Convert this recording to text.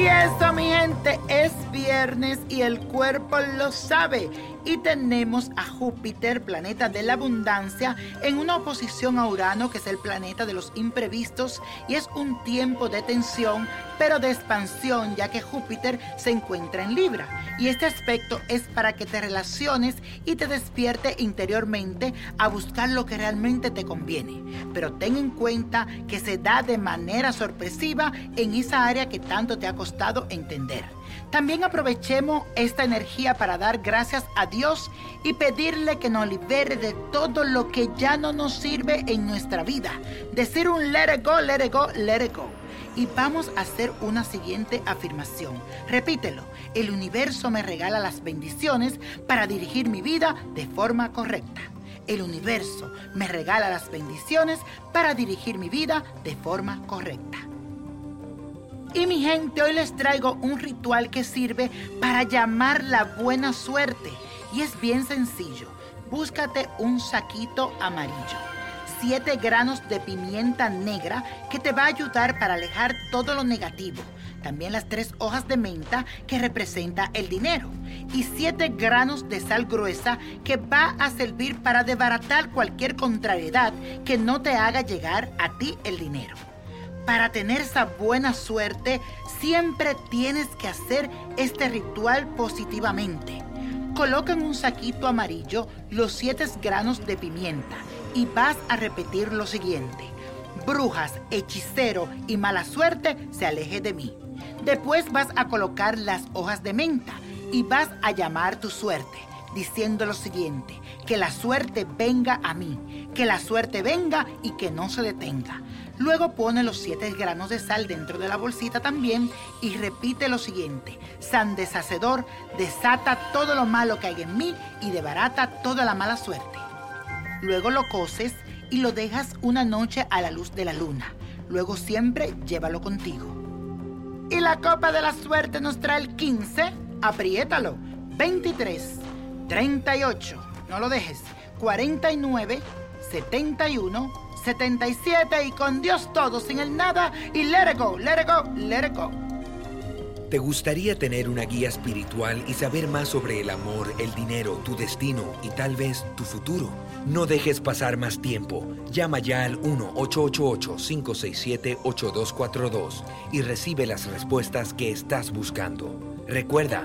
Y eso, mi gente, es viernes y el cuerpo lo sabe. Y tenemos a Júpiter, planeta de la abundancia, en una oposición a Urano, que es el planeta de los imprevistos, y es un tiempo de tensión, pero de expansión, ya que Júpiter se encuentra en Libra. Y este aspecto es para que te relaciones y te despierte interiormente a buscar lo que realmente te conviene. Pero ten en cuenta que se da de manera sorpresiva en esa área que tanto te ha costado entender. También aprovechemos esta energía para dar gracias a Dios y pedirle que nos libere de todo lo que ya no nos sirve en nuestra vida. Decir un let it go, let it go, let it go. Y vamos a hacer una siguiente afirmación. Repítelo. El universo me regala las bendiciones para dirigir mi vida de forma correcta. El universo me regala las bendiciones para dirigir mi vida de forma correcta. Y mi gente, hoy les traigo un ritual que sirve para llamar la buena suerte. Y es bien sencillo. Búscate un saquito amarillo. Siete granos de pimienta negra que te va a ayudar para alejar todo lo negativo. También las tres hojas de menta que representa el dinero. Y siete granos de sal gruesa que va a servir para desbaratar cualquier contrariedad que no te haga llegar a ti el dinero para tener esa buena suerte, siempre tienes que hacer este ritual positivamente. Coloca en un saquito amarillo los 7 granos de pimienta y vas a repetir lo siguiente. Brujas, hechicero y mala suerte se aleje de mí. Después vas a colocar las hojas de menta y vas a llamar tu suerte, diciendo lo siguiente, que la suerte venga a mí, que la suerte venga y que no se detenga. Luego pone los 7 granos de sal dentro de la bolsita también y repite lo siguiente. San deshacedor, desata todo lo malo que hay en mí y debarata toda la mala suerte. Luego lo coces y lo dejas una noche a la luz de la luna. Luego siempre llévalo contigo. Y la copa de la suerte nos trae el 15, apriétalo, 23, 38, no lo dejes, 49, 71, 77 y con Dios todo, sin el nada y let it go, let it go, let it go. ¿Te gustaría tener una guía espiritual y saber más sobre el amor, el dinero, tu destino y tal vez tu futuro? No dejes pasar más tiempo. Llama ya al 1-888-567-8242 y recibe las respuestas que estás buscando. Recuerda,